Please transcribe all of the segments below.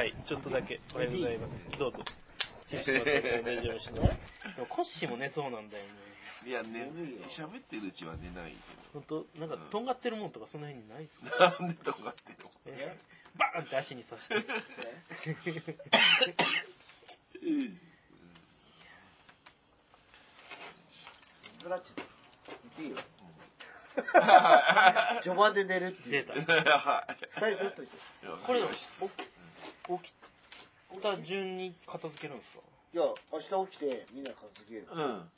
はい、ちょっとだけ。おはようございます。どうぞ。ティッシュ持って大丈夫しね。でもコッシーも寝そうなんだよね。いや、眠い。喋ってるうちは寝ないほんと、なんか、とんがってるもんとかその辺にないっすか？けど。なんでとかっての？え？バーンって足に刺して。ブラッチ言っていいよ。序盤で寝るっていう。出た。はい。二人取っといて。これ、お起きた順に片付けるんですか？いや、明日起きてみんな片付ける。うん。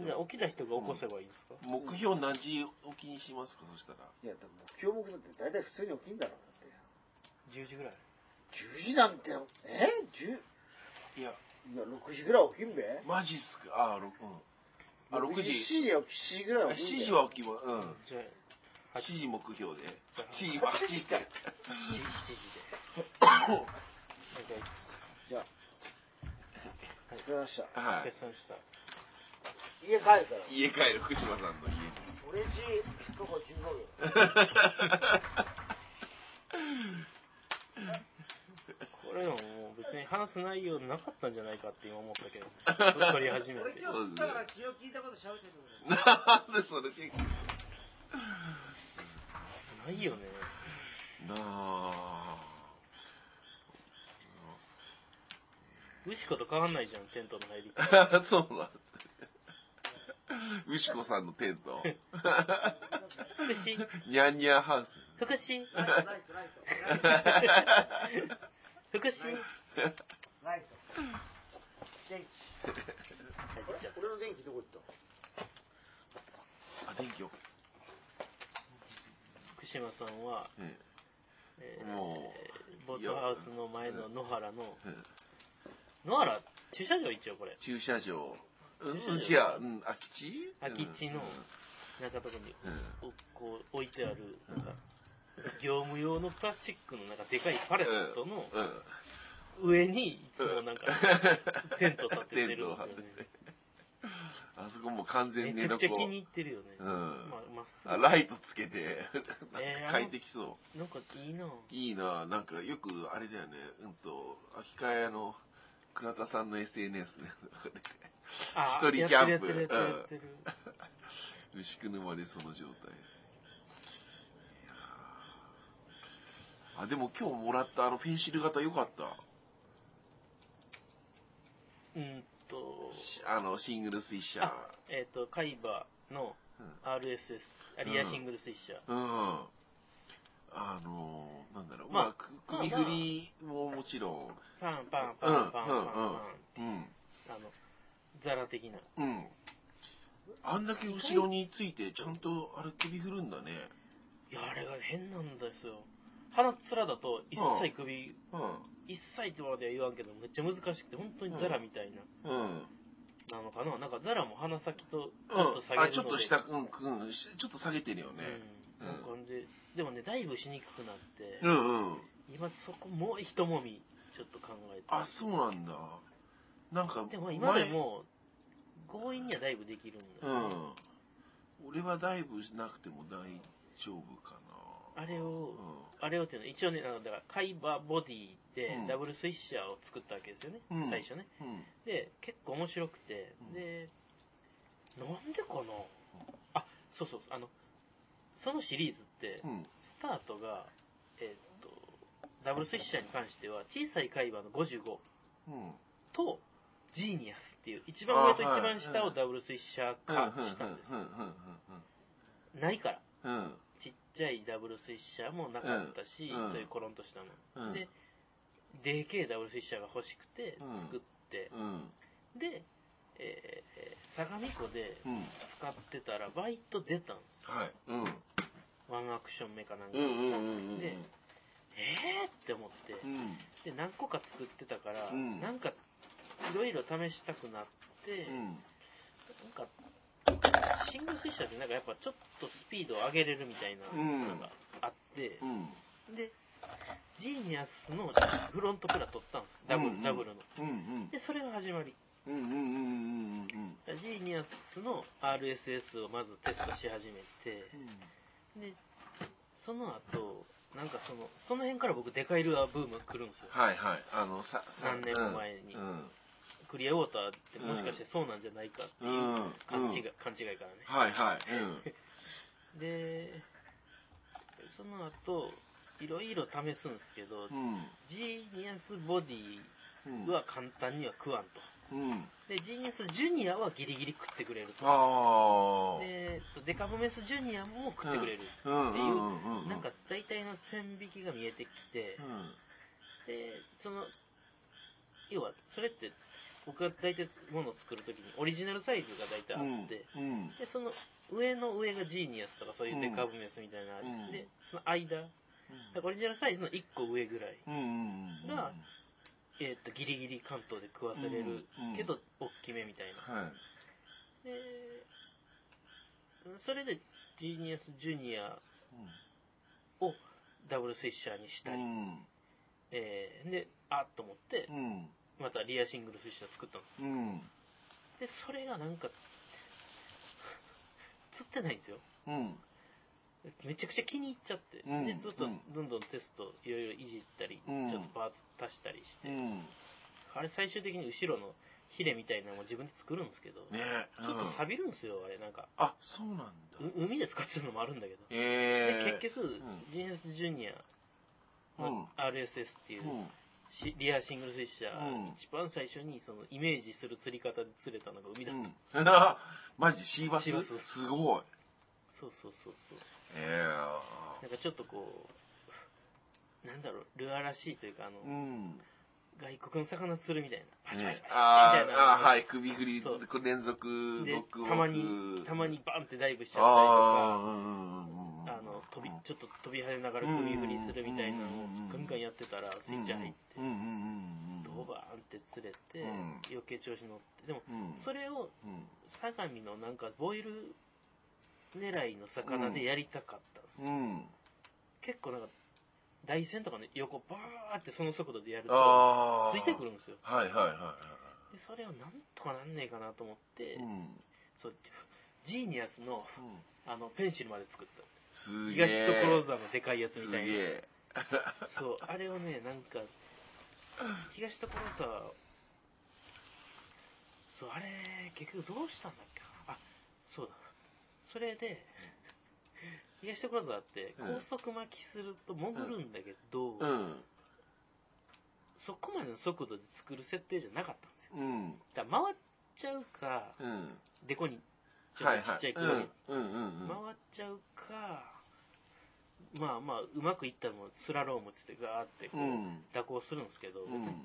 じゃあ起きた人が起こせばいいんですか、目標何時起きにしますか？そしたら。いや、でも目標目だって大体普通に起きんだろうだって。?10 時ぐらい。10時なんて、え ?10? いや、いや、6時ぐらい起きんべマジっすか？あ、6、うん。あ、6 7時。時や7時ぐらい起きん7べ時は起きま、うん。じゃあ、7時目標で。じゃあ7時は8 時か。7時で。お願いします。じゃあ、はいすいません。はい。した。家帰るから。家帰る福島さんの家に。俺ち、徒歩15秒。これはもう別に話す内容なかったんじゃないかって今思ったけど、撮り始めて。今日、だから気を聞いたこと喋ってるなんでそれチェックないよね。なあ。牛子と変わんないじゃん、テントの入り方。そうなん牛子さんのテント。福士、ニャンニャンハウス。福士、ライト、ライト、ライト。福士。ライト。電気。あれ？俺の電気どこ行った？あ、電気を。福島さんは、うんえもー、ボートハウスの前の野原の、うん野原、駐車場一応これ。駐車場。うん、駐車場うちは、うん、空き地？空き地の中とこにうん。おこう置いてある、なんか、業務用のプラスチックのなんかでかいパレットのうん。上にいつもなんか、テント立ててる。あそこもう完全めにちゃくちゃ気に入ってるよね。うんまあ、まっすぐ。あライトつけて、なんえーか快適そなんかいいな。いいななんかよくあれだよね、うんと、秋川屋の倉田さんの SNS ね。あ一人キャンプ。牛久沼でその状態。あ、でも今日もらったあのフェンシル型良かった。うんと、しあの、シングルスイッシャーあ。えっ、と、カイバの RSS、アリアシングルスイッシャー。うん。あのー、なんだろう、まあ首振りももちろん、パンパンパうん、うん、ンパンパンパン。うん、あの、ザラ的な。うん。うん。あんだけ後ろについて、ちゃんとあれ首振るんだね。いや、あれが変なんですよ。鼻つらだと一切首、うん。一切ってまでは言わんけど、めっちゃ難しくて、本当にザラみたいな、うん。なのかな。なんかザラも鼻先とちょっと下げるので、うん、あ、ちょっと下、うん、うん、しちょっと下げてるよね。うん。なんかで、でもね、だいぶしにくくなって、うん、うん。今そこもう一もみ、ちょっと考えて。あ、そうなんだ。なんか、でも今でも、強引にはだいぶできるんだ前、よね、うん。俺はダイブしなくても大丈夫かな。あれをうあれをっていうのは、一応ね、あのだから、カイバーボディでうんダブルスイッシャーを作ったわけですよね、うん最初ね。ん。うん。で、結構面白くて、うんで、なんでかなあ、そうそう、あの、そのシリーズって、うん。スタートが、えーっと、ダブルスイッシャーに関しては、小さい海馬の55うん。と、ジーニアスっていう、一番上と一番下をダブルスイッシャー化したんです。ないから。うん。うん。ちっちゃいダブルスイッシャーもなかったし、うんそういうコロンとしたの。うん。で、でけえダブルスイッシャーが欲しくてうん作って、うん。で、えー相模湖でうん。使ってたらバイト出たんですよ。はい。うん。ワンアクションメカなんか。で、えーって思って、うん。で、何個か作ってたから、うんなんか、いろいろ試したくなって、うん。なんか、シングルスイッシャーってなんかやっぱちょっとスピードを上げれるみたいなうんのがあってう、ん。で、ジーニアスのフロントプラ取ったんです。ダブル、うんうんダブルの。うんうん。で、それが始まり。ジーニアスの RSS をまずテストし始めて、で、その後、なんかその、その辺から僕デカイルアーブームが来るんですよ。はいはい。あの、さ、さ何年も前にうん。クリアウォーターってもしかしてそうなんじゃないかっていううん勘違い、うん勘違いからね。はいはい。で、その後、いろいろ試すんですけど、うん。ジーニアスボディうん。は簡単には食わんと。うん。で、ジーニアスジュニアはギリギリ食ってくれると。ああ。で、えっとデカボメスジュニアも食ってくれる。うんっていう。なんか大体の線引きが見えてきて、うん。で、その、要は、それって、僕が大体ものを作るときにオリジナルサイズが大体あって、うん。で、その上の上がジーニアスとかそういうデカブメスみたいなのがあって、うんその間、オリジナルサイズの1個上ぐらい。がえっとギリギリ関東で食わせれるうんけど、大きめみたいな。はい。で、それでジーニアスジュニアをダブルスイッシャーにしたり、うん。えーで、あっと思って、うん。またリアシングルスイッシャー作ったんです。うん。で、それがなんか、釣ってないんですよ。うん。めちゃくちゃ気に入っちゃって、うんでずっとうん。どんどんテストいろいろいじったり、うん。ちょっとパーツ足したりして、うん。あれ最終的に後ろのヒレみたいなのも自分で作るんですけど、ねちょっと錆びるんですよあれ。なんかあ、そうなんだ。う海で使ってるのもあるんだけど、ええ。で結局、ん。ジュニアうん。の RSS っていう、リアシングルスイッシャー、うん。一番最初にそのイメージする釣り方で釣れたのが海だった、うん。マジシーバス。すごい。そうそうそうそう。えなんかちょっとこうなんだろうルアーらしいというかあの、え。うん。外国の魚釣るみたいな。パチパねチパみあたいな、ーあー、はい、首振り、連続、でたまにたまにバンってダイブしちゃあったりとかあの飛びちょっと飛び跳ねながら首振りするみたいなのをガンガンやってたらスイッチ入ってドバーンって釣れてうん。余計調子乗って。でもうん。それをうん。相模のなんかボイル狙いの魚でやりたかったんですうん。結構なんか台線とかね横バーってその速度でやるとああついてくるんですよ。はいはいはいはでそれをなんとかなんねえかなと思っていうん。そうジーニアスのうん。あのペンシルまで作った。すげえ。東所沢のでかいやつみすたいな。げえ。そうあれをねなんか東所沢そうあれ結局どうしたんだっけな。あそうだそれで東所沢ってうん。高速巻きすると潜るんだけど、うん。そこまでの速度で作る設定じゃなかったんですよ。うん。だから回っちゃうかうん。でこにちょっとちっちゃい黒にうん。うんうん回っちゃうか、まあまあうまくいったらもうスラロームっつってガーってこう、うん。蛇行するんですけど、うん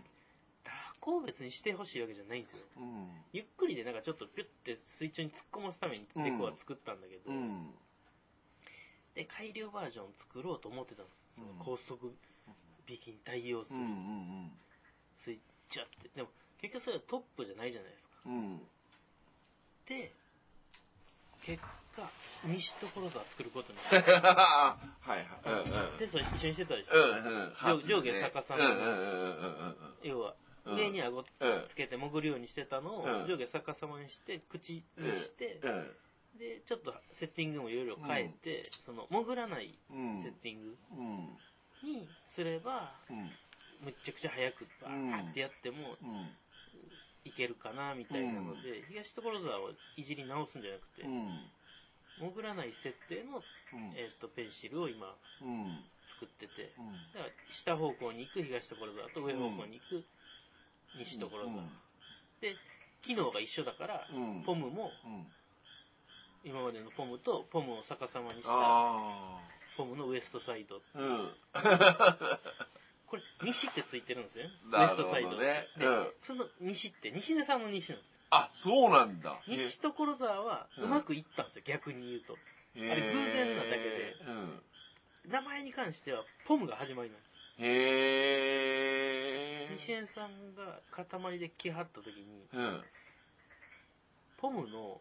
蛇行を別にしてほしいわけじゃないんですよ。うん。ゆっくりでなんかちょっとピュッて水中に突っ込ますためにデコは作ったんだけど、うん。で改良バージョン作ろうと思ってたんですそのうん。高速引きに対応する。うんうんスイッチャって。でも結局それはトップじゃないじゃないですか。うん。で結果西所沢作ることになっ はいはい。うんうん。てでそれ一緒にしてたでしょ、うんうん。上下逆さまうんうんうんうんうん要はうん上に顎うん。つけて潜るようにしてたのをうん。上下逆さまにして口として、うん。でちょっとセッティングもいろいろ変えて、その潜らないうん。セッティングうん。にすればうん。むっちゃくちゃ速くバーってやってもうん。いけるかなみたいなので、東所沢をいじり直すんじゃなくて、うん。潜らない設定の、うん。えー、とペンシルを今うん。作っててうん。だから下方向に行く東所沢と上方向に行く西所沢、で機能が一緒だから、うん。ポムもうん。今までのポムとポムを逆さまにしたあポムのウエストサイドこれ西ってついてるんですよね。ウエストサイドで、うん。その西って西根さんの西なんですよ。あそうなんだ。西所沢はうまくいったんですよ、逆に言うと。へあれ偶然なだけで。うん。名前に関してはポムが始まりなんです。へえ西根さんが塊で来はった時にうんうんポムの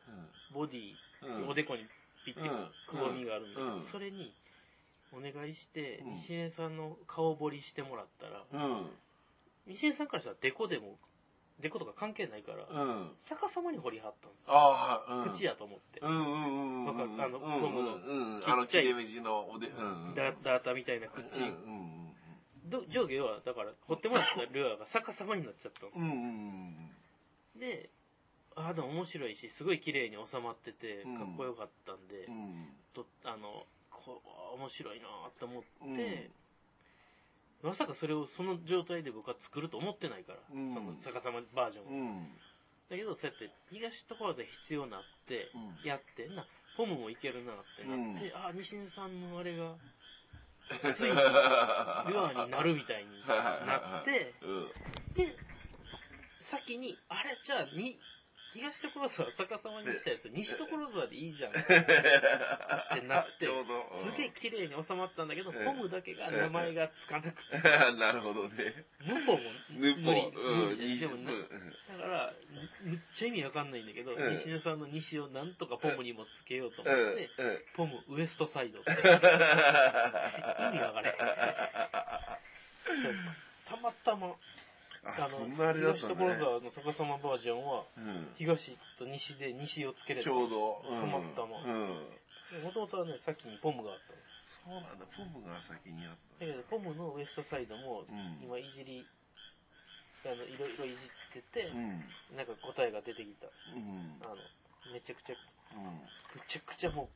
ボディ、うんおでこにピッてうんくぼみがあるんだけど、うんそれにお願いして、うん西根さんの顔彫りしてもらったら、うん西根さんからしたらデコでもデコとか関係ないから、うん。逆さまに掘りはったんですよ。ああ、うん。口やと思って。うんうんうんうん。わかる？あのうんゴムのうんうん。ちっちゃいあの、切れ目地のおで、うんうん。ダダータみたいな口。うんうんど上下は、だから、掘ってもらったルアーが逆さまになっちゃったの。うん。うんうんで、ああ、でも面白いし、すごい綺麗に収まってて、うんかっこよかったんで、うん。とあの、こう面白いなと思って、うんまさかそれをその状態で僕は作ると思ってないから、うんその逆さまバージョン。だけど、そうやって東ところで必要になって、うんやって、な、ポムもいけるなってなって、うああ、西根さんのあれが、ついにルアーになるみたいになって、うん。で、先に、あれ、じゃあ、に、東所沢逆さまにしたやつ、西所沢でいいじゃん。ってなってすげえ綺麗に収まったんだけど、うんポムだけが名前がつかなくて、なるほどね。ヌポも無理。うん、無理でもになだから、むっちゃ意味わかんないんだけど、うん西根さんの西をなんとかポムにもつけようと思うん。って、うん。ポムウエストサイド。意味わかれ。たまたま、あ、そんなあれだった東ね。所沢の逆さまバージョンは、うん。東と西で西をつけれた。ちょうど。うんたまたま。うん。もともとはね、先にポムがあったんです。そうなんだ、ポムが先にあっだけど、ポムのウエストサイドも、うん今いじり、あの、いろいろいじっててた。う、ん。なんか答えが出てきたんです。うん。あの、めちゃくちゃ、うん。めちゃくちゃもう、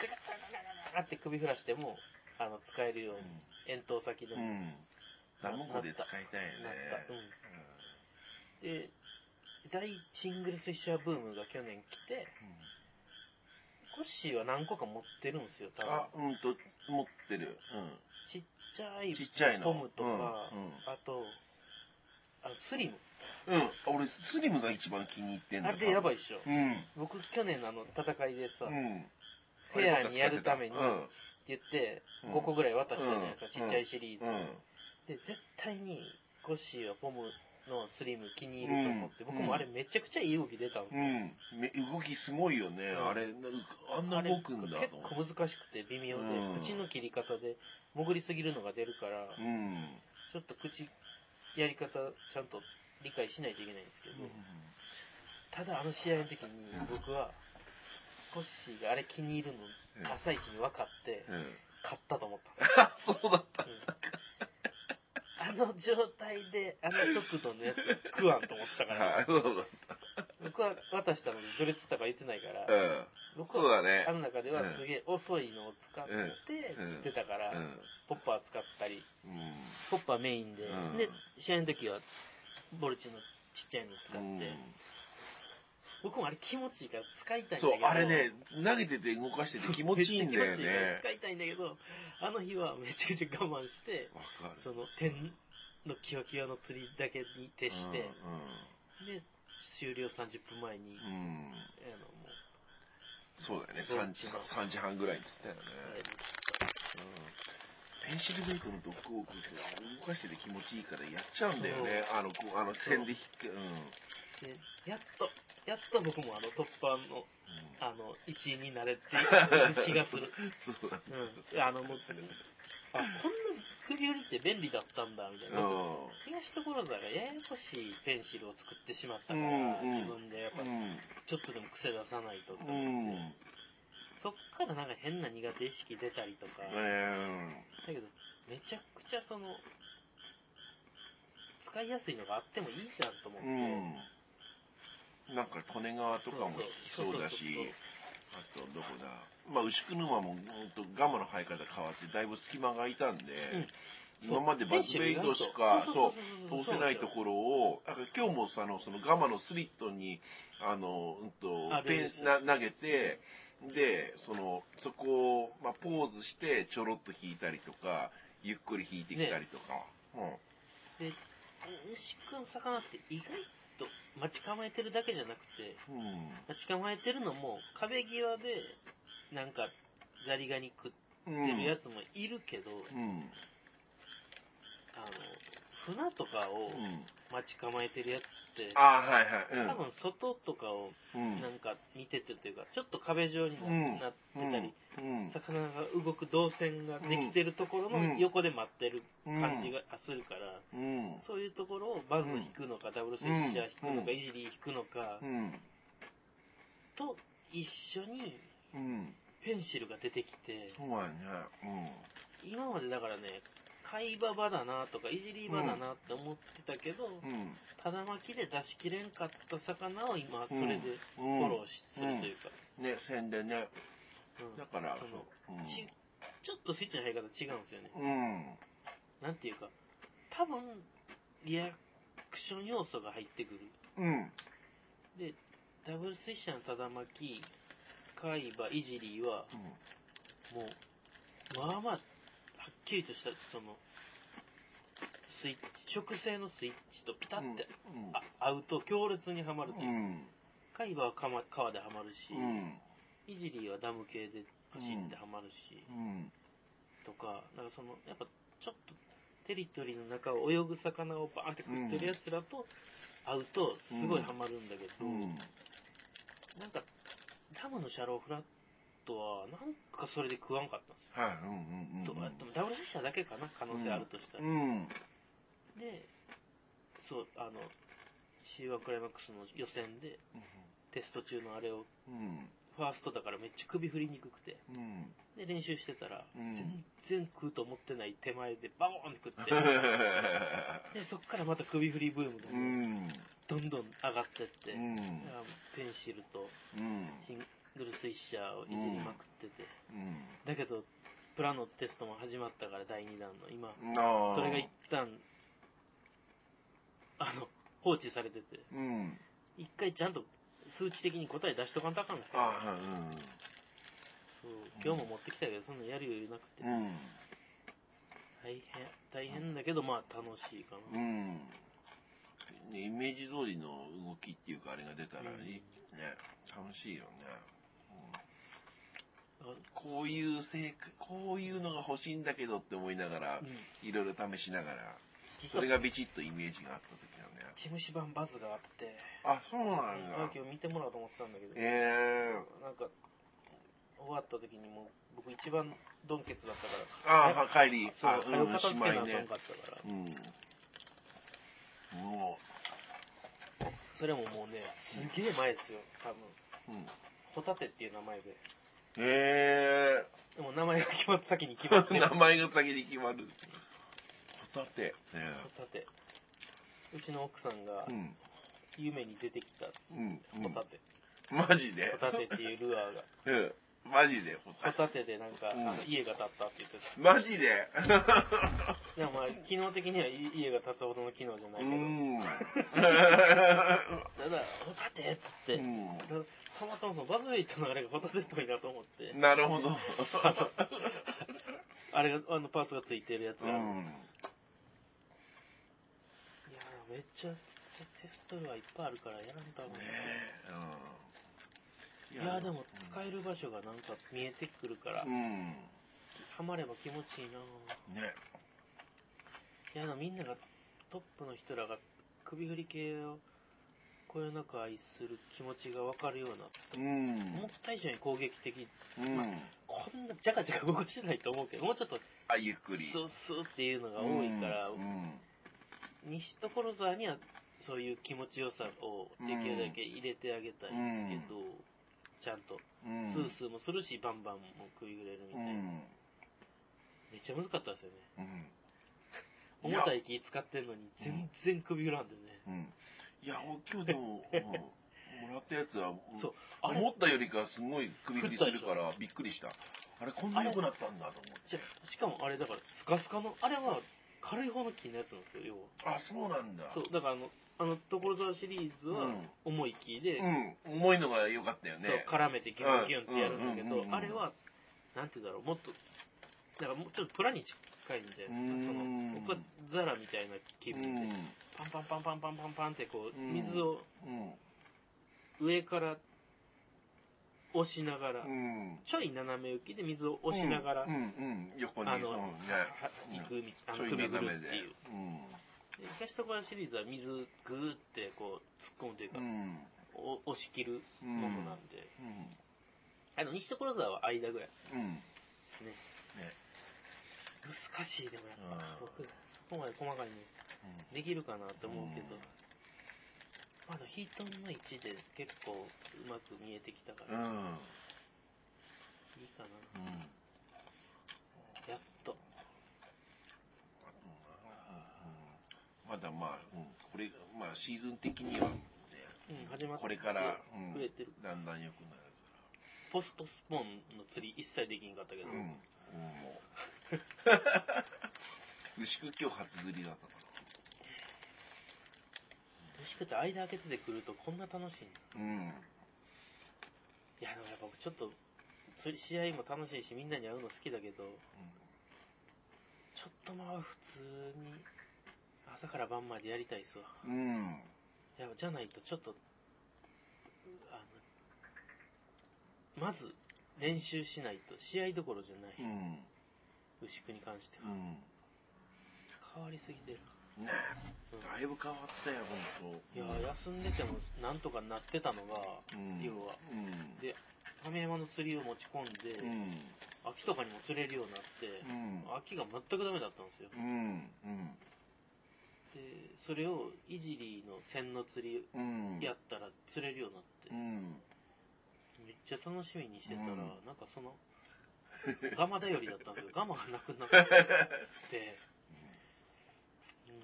ガガガガガガガって首振らしても、あの、使えるように、遠投先でうん。ダム湖で使いたいよね。た。うん。で、大シングルスフィッシャーブームが去年来て、コッシーは何個か持ってるんですよ、多分。あ、うんと、持ってる。ちっちゃいちっちゃいのポムとか、うんうんあと、あのスリム。うん。うん。俺、スリムが一番気に入ってんだあれやばいい。っしょ。うん。僕、去年のあの戦いでさ、ってうん。フェアにやるためにうん。言って、うん5個ぐらい渡したじゃないですか、うんちっちゃいシリーズ。うん。で、絶対に、コッシーはポムのスリム気に入ると思って、うん僕もあれめちゃくちゃいい動き出たんですよ。うん。め動きすごいよね。うんあれ、なあんな動くんだあれと思って。結構難しくて微妙で、うん口の切り方で潜りすぎるのが出るから、うん。ちょっと口、やり方ちゃんと理解しないといけないんですけど、ただあの試合の時に僕は、コッシーがあれ気に入るうんの朝一に分かって、うん。勝ったと思ったんですあ、そうだった。うんあの状態で、あの速度のやつは食わんと思ってたか あら、そうだっ僕は渡したのでどれつったか言ってないからた。、うん。僕はそうだねあ。の中ではすげえ遅いのを使ってうん釣ってたから、うん。ポッパー使ったり、うん。ポッパーメインで、うんで、試合の時はボルチのちっちゃいの使って、うん僕もあれ気持ちいいから使いたいんだそうけど、、あれね、投げてて動かしてて気持ちいいんだよめっちゃ気持ちいいからね。使いたいんだけど、あの日はめちゃくちゃ我慢して、わかる。その点のキワキワの釣りだけに徹して、で、終了30分前に、うん。うん。うんあの、もそうだよね。そう3時半、3時半ぐらいにつったよね。う、あれペンシルベイトのドッグウォークって動かしてて気持ちいいからやっちゃうんだよね。あの、あの、線で引く。うん。で、やっと、やっと僕もあの突破の、あの、1位になれてる気がする。そうだね。うん。あの、もう、あ、こんな首振りって便利だったんだ、みたいな。東所沢がややこしいペンシルを作ってしまったから、うんうん自分でやっぱう、ん。ちょっとでも癖出さないととう思って、ん。そっからなんか変な苦手意識出たりとか、うん。だけど、めちゃくちゃその、使いやすいのがあってもいいじゃんと思って、うん。なんか、利根川とかもそうだし、あと、どこだ。まあ、牛久沼も、とガマの生え方変わって、だいぶ隙間が空いたんで、うん。今までバズベイドしか、そう、通せないとろ。ころを、だから今日もその、そのガマのスリットに、あの、うんとあ、ペンな投げて、で、その、そこを、まあ、ポーズして、ちょろっと引いたりとか、ゆっくり引いてきたりとか。で、牛くん魚って意外と待ち構えてるだけじゃなくて、うん。うん。待ち構えてるのも壁際で、なんか、ザリガニ食ってうん。るやつもいるけど、うん。あの、船とかをうん。待ち構えてるやつって、ああ、はいはい。うん。多分外とかをうん。なんか見ててというか、ちょっと壁状にうんなってたり、うん。魚が動く動線ができてるところうんの横で待ってる感じがするから、うん。そういうところをバズ引くのか、ダブルスイッチャー引くのか、うんイジリー引くのかう、ん。と一緒にうん。ペンシルが出てきて、そうやね。今までだからね、貝場場だなとか、いじり場だなって思ってたけど、うん。うん。ただ巻きで出しきれんかった魚を今、それでフうんォローしするというか、ね、宣伝ね。うんだから、その。ちちょっとスイッチの入り方違うんですよね。うん。なんていうか、多分、リアクション要素が入ってくる。うん。で、ダブルスイッシャーのただ巻き、海馬、イジリーは、もう、まあまあ、きりとした、その、スイッチ、食性のスイッチとピタって、あ合うと強烈にはまるとういうか、ん。海馬は川川ではまるし、うん。イジリーはダム系で走ってはまるし、うん。とか、なんかその、やっぱちょっとテリトリーの中を泳ぐ魚をバーンって食ってるやつらと会うとすごいハマるんだけど、うん。なんかダムのシャローフラットはなんかそれで食わんかったんですよ。はい。うんうんうん。とでもダブルフィッシャーだけかな可能性あるとしたら。うん。で、そう、あの、C1 クライマックスの予選でテスト中のあれを、うん。ファーストだからめっちゃ首振りにくくて、うん。で、練習してたら、うん全然食うと思ってない手前でバゴーンって食って、で、そっからまた首振りブームがうね、ん。どんどん上がってって、うん。ペンシルとうん。グルスイッシャーをいじりまくってて、うん。だけど、プラのテストも始まったから、第2弾の今。それが一旦、あの、放置されてて、うん。一回ちゃんと数値的に答え出しとかんとあかんですけど、そう今日も持ってきたけど、そんなやる余裕なくて。大変、大変だけど、まあ楽しいかな。うん。ね、イメージ通りの動きっていうか、あれが出たらいい、うんね、楽しいよね。あこういう性格、こういうのが欲しいんだけどって思いながらうん、いろいろ試しながら、それがビチッとイメージがあった時だね。チムシ版バズがあって、あ、そうなんだ。東京見てもらおうと思ってたんだけど、えなんか、終わった時にもう、僕一番ドンケツだったー、から、あ、帰り、そう、あ、早うん、く片付けなあかん姉妹ねか。ったから、うん。もそれももうね、すげえ前ですよ、多分。う、うん。ホタテっていう名前で。えでも名前が決まって、先に決まってー、る。名前が先に決まる。ホタテ。ねホタテ。うちの奥さんがうん。夢に出てきたうん。うんホタテ。マジで？ホタテっていうルアーが。うん。マジでホタテ。ホタテでなんか、うんあの家が建ったって言ってマジで？た。でもまあ、機能的にはい家が建つほどの機能じゃなういけど。ん。ただ、ホタテっつって、うんたたまたまそのバズウェイトのあれがホタテっぽいなと思って、なるほど。あれが、あのパーツがついてるやつがあるんです。うんいやーめっちゃテストがいっぱいあるからやらんとあかんなねえいやーでも使える場所がなんか見えてくるから、うん。ハマれば気持ちいいなね。いやでもみんながトップの人らが首振り系をこよなく愛する気持ちが分かるようなうん。思った以上に攻撃的うん。こんなジャカジャカ動かしてないと思うけどもうちょっとあ、ゆっくり。スースーっていうのが多いから、うん。西所沢にはそういう気持ちよさをできるだけ入れてあげたいんですけど、ちゃんとうん。スースーもするしバンバンも食いぐれるみたいな、うん。めっちゃ難かったですよねうん。重たい気使ってんのに全然首振らんでね、うん。いや、今日でも、うんもらったやつは、そうあれ思ったよりかすごい首振りするからびっくりした。あれ、こんな良くなったんだと思って。じゃしかもあれだからスカスカのあれは軽い方の木のやつなんですよ要はあ、そうなんだ。そうだからあのあの所沢シリーズはうん重い木で、うん。重いのが良かったよね。そう絡めてギュンギュンってやるんだけどうんうんうんうんあれはなんて言うんだろうもっとだからもうちょっとプラに近いんでその僕はザラみたいな気分で、うん。パンパンパンパンパンパンパンってこううん水をうん。上から押しながら、うん。ちょい斜め浮きで水を押しながら、横に、あのね。は行くみあのちょい首振るっていう。東所シリーズは水グーってこう突っ込むというか、押し切るものなんで、うん。あの西所沢は間ぐらいうん。ですね。ね。難しいでもやっぱ。うん。僕そこまで細かいねできるかなって思うけど、うん。まだヒートンの位置で結構うまく見えてきたかうん。ら、うん。いいかな。うん。やっと。まだまあ、うん、これ、まあシーズン的には、ね、うん始まってこれから、うん、増えてる。だんだん良くなるポストスポーンの釣り一切できんかったけど。うん、もう。牛久今日初釣りだったか楽しくて間開けててくるとこんな楽しいんだら。うん。いやでもやっぱ僕ちょっと釣り試合も楽しいしみんなに会うの好きだけどちょっとまあ普通に朝から晩までやりたいっすわうん。いやじゃないとちょっとあのまず練習しないと試合どころじゃない、うん。牛久に関してはうん。変わりすぎてるねえ、だいぶ変わったよ、ほんと。いや休んでてもなんとかなってたのが、うん、要はうん。で亀山の釣りを持ち込んで、うん。秋とかにも釣れるようになって、うん。秋が全くダメだったんですようん。うん。でそれをいじりの線の釣りうん。やったら釣れるようになって、うん。めっちゃ楽しみにしてたら、うんなんかそのガマ頼りだったんですよ。ガマがなくなって。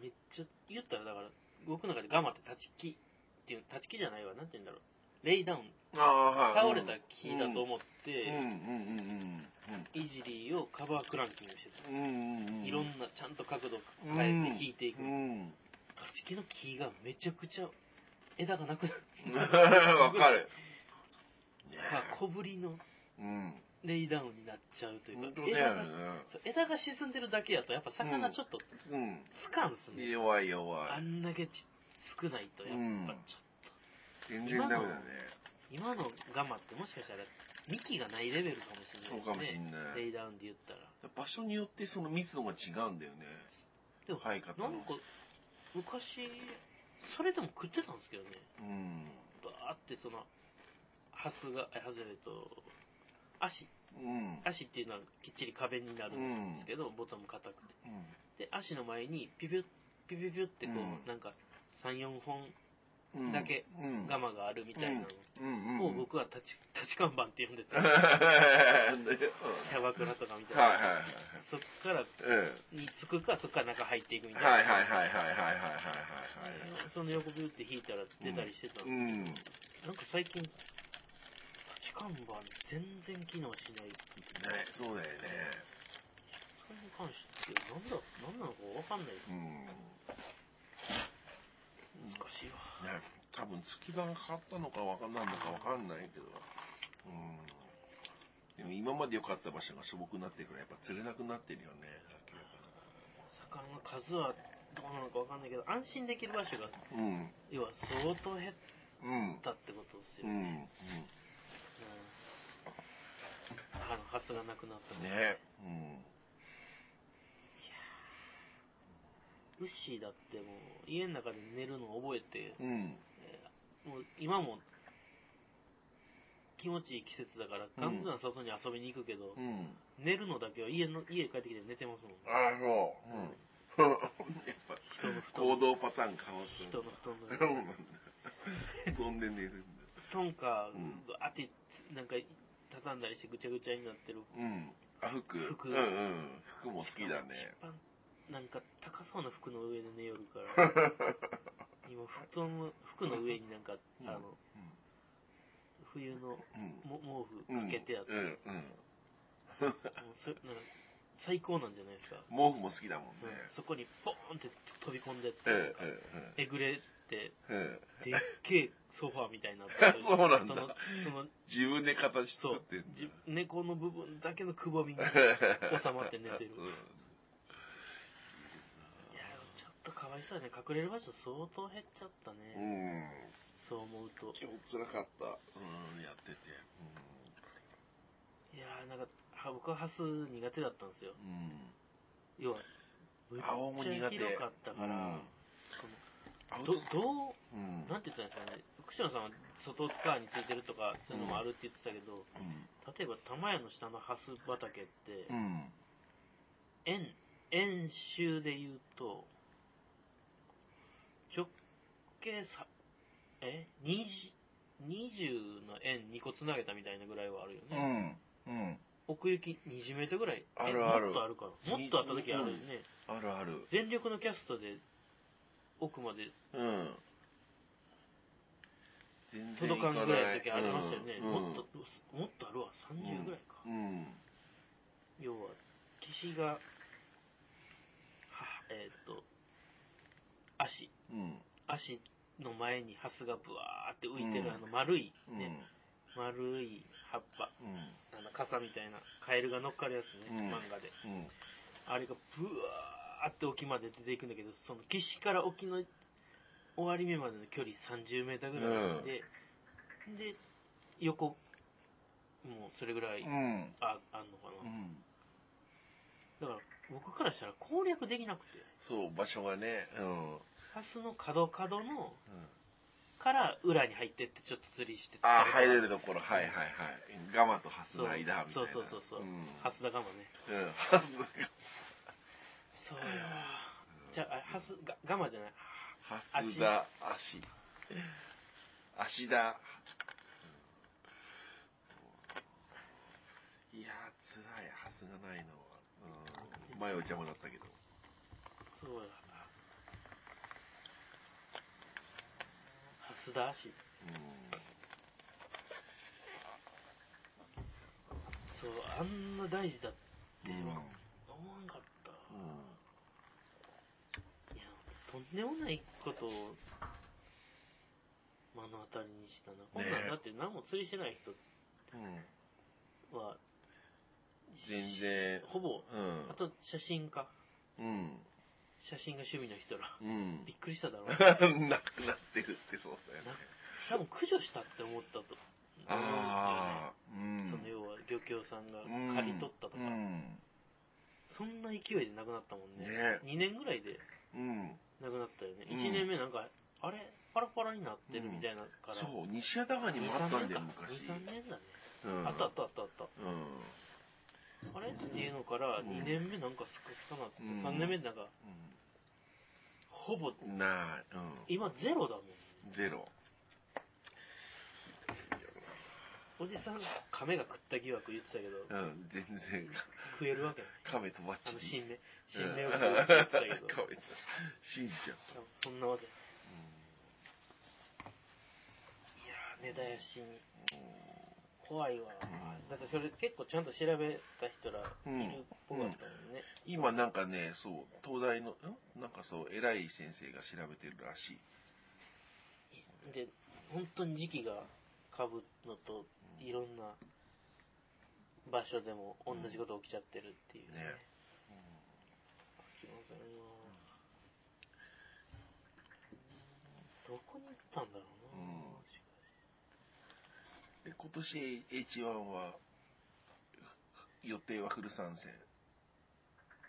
めっちゃ言ったらだから僕の中でガマって立ち木っていう立ち木じゃないわ。なんて言うんだろう。レイダウン。倒れた木だと思って。イジリーをカバークランキングしてた。いろんなちゃんと角度変えて引いていく、うん。立ち木の木がめちゃくちゃ枝がなくなって わかる。ね小ぶりのうん。レイダウンになっちゃうというか枝がそう枝が沈んでるだけやとやっぱ魚ちょっとうん。つかんすね、弱い弱い。あんだけち少ないとやっぱちょっと、全然ダメだね。今のガマってもしかしたら幹がないレベルかもしれない、そうかもしんないレイダウンで言ったら場所によってその密度が違うんだよね。でも、生え方のなんか昔それでも食ってたんですけどねうん。バーってそのハスがえハスじゃないと足うん。足っていうのはきっちり壁になるんですけど、ボトム硬くてで足の前にピピュッピピュピュってこう、うんなんか34本うん。だけうん。ガマがあるみたいなうん。のを僕は立ち 立ち看板って呼んでてうん。キはいャバクラとかみたいな、はいはい。そっからうん。につくかそっから中入っていくみたいな、はいはいはいはいはいはいはいはいその横ビューって引いたら出たりしてたんですけど、うん。なんか最近看板全然機能しないね、そうだよね。それに関してなんだなんなのかわかんないですうん。難しいわね、多分月番変わったのかわかんないのかわかんないけど。うん。でも今まで良かった場所がしょぼくなってるからやっぱ釣れなくなってるよね。魚の数はどうなのかわかんないけど安心できる場所が明らかに。要は相当減っうん。うん。たってことですよね、うん。うんあのハスがなくなったうん。のね。うん。ウッシーだってもう家の中で寝るのを覚えて、うん。えーもう今も気持ちいい季節だからガンガン外に遊びに行くけど、うん。寝るのだけは家の家帰ってきて寝てますもんああ、そう。うん。やっぱ、人の布団行動パターン変わった。人の布団のそうなんだ。布団で寝るんだ。布団か、うんあってなんか畳んだりしてぐちゃぐちゃになってるうん。あ、服。服うんうん。服も好きだね。一番なんか高そうな服の上で寝よるから 今布団の服の上になんか、うんあの冬のうん。も毛布かけてやって、うんうん。もうそれなんか最高なんじゃないですか、毛布も好きだもんね。そこにポーンって飛び込んでって、うんえぐれてうんうん。でっけえソファーみたいになってる そうなんだそのその自分で形そう作ってんだ。じ猫の部分だけのくぼみに 収まって寝てるうんいやちょっとかわいそうやね隠れる場所相当減っちゃったね、うん。そう思うと今日辛かった。うん、やってて。いやーなんかは僕はハス苦手だったんですようん。要はむっちゃ苦手。広かったから、うんど、アウトどう、うん。なんて言ったんですかね、福島さんは外側についてるとか、そういうのもあるって言ってたけど、例えば玉屋の下のハス畑って、うん。うん。円、円周で言うと、直径さ、え ?20、20の円2個つなげたみたいなぐらいはあるようね。ん。うん。奥行き20メートルぐらい？えあるあるもっとあるかな。もっとあった時あるよね。あるある。全力のキャストで奥までうん。全然届かんぐらいの時ありましたよね。うんもっと、もっとあるわ。30ぐらいか。うん。要は、岸が、は、えっ、と、足、うん。足の前にハスがブワーって浮いてる、うんあの丸い、うん。ね、丸い葉っぱ、うん。あの傘みたいな、カエルが乗っかるやつね、うん漫画で。うん。あれがブワーって沖まで出ていくんだけど、その岸から沖の終わり目までの距離30メーターぐらいあって、で、横、もうそれぐらい、うん。あ、あんのかな。うん。だから、僕からしたら攻略できなくて、そう、場所がね。うん。うん。ハスの角角の、から裏に入ってってちょっと釣りしてああ、入れるところ、はいはいはい。ガマとハスそうの間みたいな。そうそうそうそう、ん。ハスだガマね。うん。ハスが。そうよ。じゃあ、あハス、ガガマじゃない？ハスだ、足。足だ。いやー、辛い、ハスがないのは。うん。前は邪魔だったけど。そうや。ハスだ足。うそう、あんな大事だって。思わんかっいや、とんでもないことを目の当たりにしたな。こんなんねだって何も釣りしてない人ん。うん。は、全然。ほぼ、うんあ。と写真家。うん。写真が趣味の人ら。うんび。っくりしただろ？う。なくなってるってそうだよね。多分駆除したって思ったと。ああ、うん。その要は漁協さんがうん刈り取ったとか、うん。そんな勢いでなくなったもんね。ね2年ぐらいでうん。なくなったよね。うん1年目なんか、あれ？パラパラになってるみたいなから。そう、西谷川にもあったんだよ、昔。2、3年だね。うん。あったあったあったあった。うあれ？っていうのから、うん2年目なんかスカスカなってて、うん3年目なんか、ほぼ、ん。なあ、うん。今ゼロだもん。ゼロ。おじさん、亀が食った疑惑言ってたけど、うん、全然、食えるわけ？ない。亀とバッあの。新芽。うん新芽を食うって言ってたけど、亀と信じちゃった。そんなわけ。いやー、根絶やしに。怖いわ。んだってそれ結構ちゃんと調べた人らいるっぽかったもんね。今なんかね、そう、東大の、ん？なんかそう、偉い先生が調べてるらしい。で、本当に時期が被るのと、いろんな場所でも同じこと起きちゃってるっていうね。ね気まずいなどこに行ったんだろうな、うんで今年 H1 は、予定はフル参戦。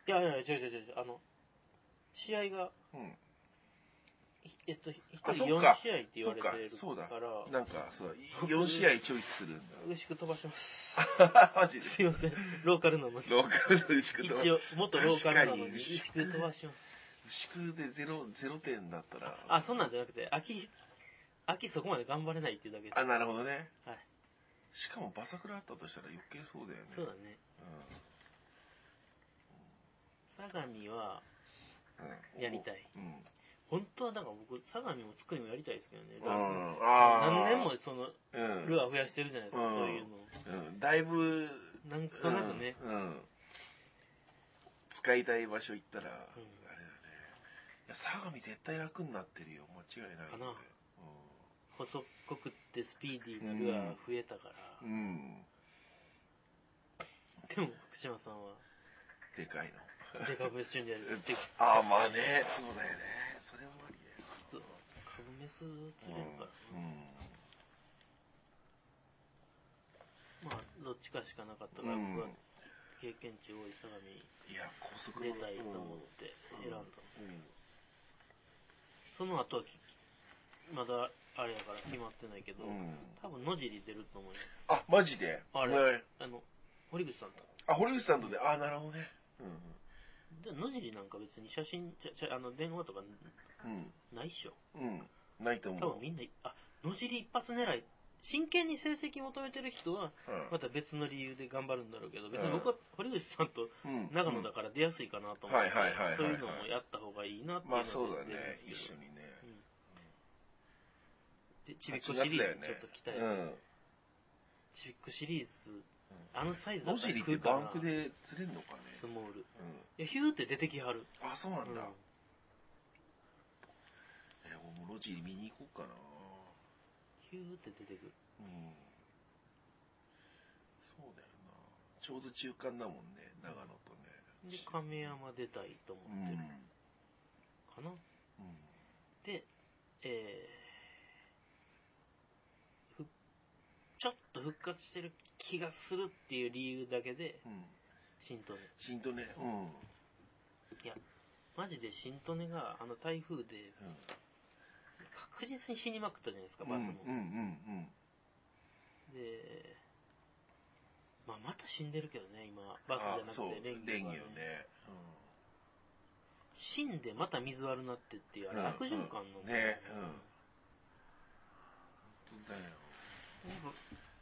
いやいや、違う違う違う、あの、試合が、うん。いえっと、一あ、人4そっか。試合って言われてるか、そうだ。なんか、そうだ、4試合チョイスするん牛久飛ばします。だ。マジで？すいません、ローカルなのに。ローカルの牛久と一応、元ローカルなのに、牛久飛ばします。牛久でゼロ、ゼロ点だったら。あ、そんなんじゃなくて、秋、秋そこまで頑張れないっていうだけで。あ、なるほどね。はい。しかもバサクラあったとしたら余計そうだよね。そうだね。相模は、うん。やりたい。うん。本当はだから僕、相模もつくりもやりたいですけどね。うん。ラああ。何年もその、うん。ルアー増やしてるじゃないですか、うんそういうの。うん。だいぶ、なんとなくね。うん。うん使いたい場所行ったら、あれだね。いや、相模絶対楽になってるよ。間違いない、かな細っこくってスピーディーなルアー増えたから。うん。うん。でも、福島さんは、でかいの。デカブメスチュンジャーで釣って、ああ、まあね。そうだよね。それはありだよ。そう、カブメス釣れるからうん。ね。まあ、どっちかしかなかったから、うん僕は経験値多い相模いや、高速出たいと思って選んだ。うん。その後はきまだあれやから決まってないけど、うん。多分野尻出ると思います。あ、マジで？あれねあの、堀口さんと。あ、堀口さんとで、あ、なるほどね。で野尻なんか別に写真、ちゃちゃあの電話とかうん。ないっしょ。うん。うん。ないと思う。多分みんな、あ、野尻一発狙い。真剣に成績求めてる人は、うんまた別の理由で頑張るんだろうけど、別にうん僕は堀口さんとうん長野だから出やすいかなと思って、はいはいはいはいはいそういうのもやった方がいいなっていうのでまあそうだね出るん。ですけど一緒にね。で、ちびっこ8シリーズちょっと期待、うん。ちびっこシリーズ、あのサイズだ野ったら尻って食うかなバンクで釣れんのかね？スモール。うん。いや、ヒューって出てきはる。あ、そうなんだ。うんえ、俺も野尻見に行こうかな。ヒューって出てくる。うん。そうだよな。ちょうど中間だもんね、長野とね。で、亀山出たいと思うん。ってるかな。うん。で、えー、ふちょっと復活してる気がするっていう理由だけで、うん。新トネ。新とね、うん。いや、マジで新トネがあの台風で確実に死にまくったじゃないですか、バスも。うんうんうんで、まあ、また死んでるけどね、今、バスじゃなくて、レンレンゲよね。死んでまた水悪なってっていう、あれ、うん悪循環の、うんねうん本当だよ。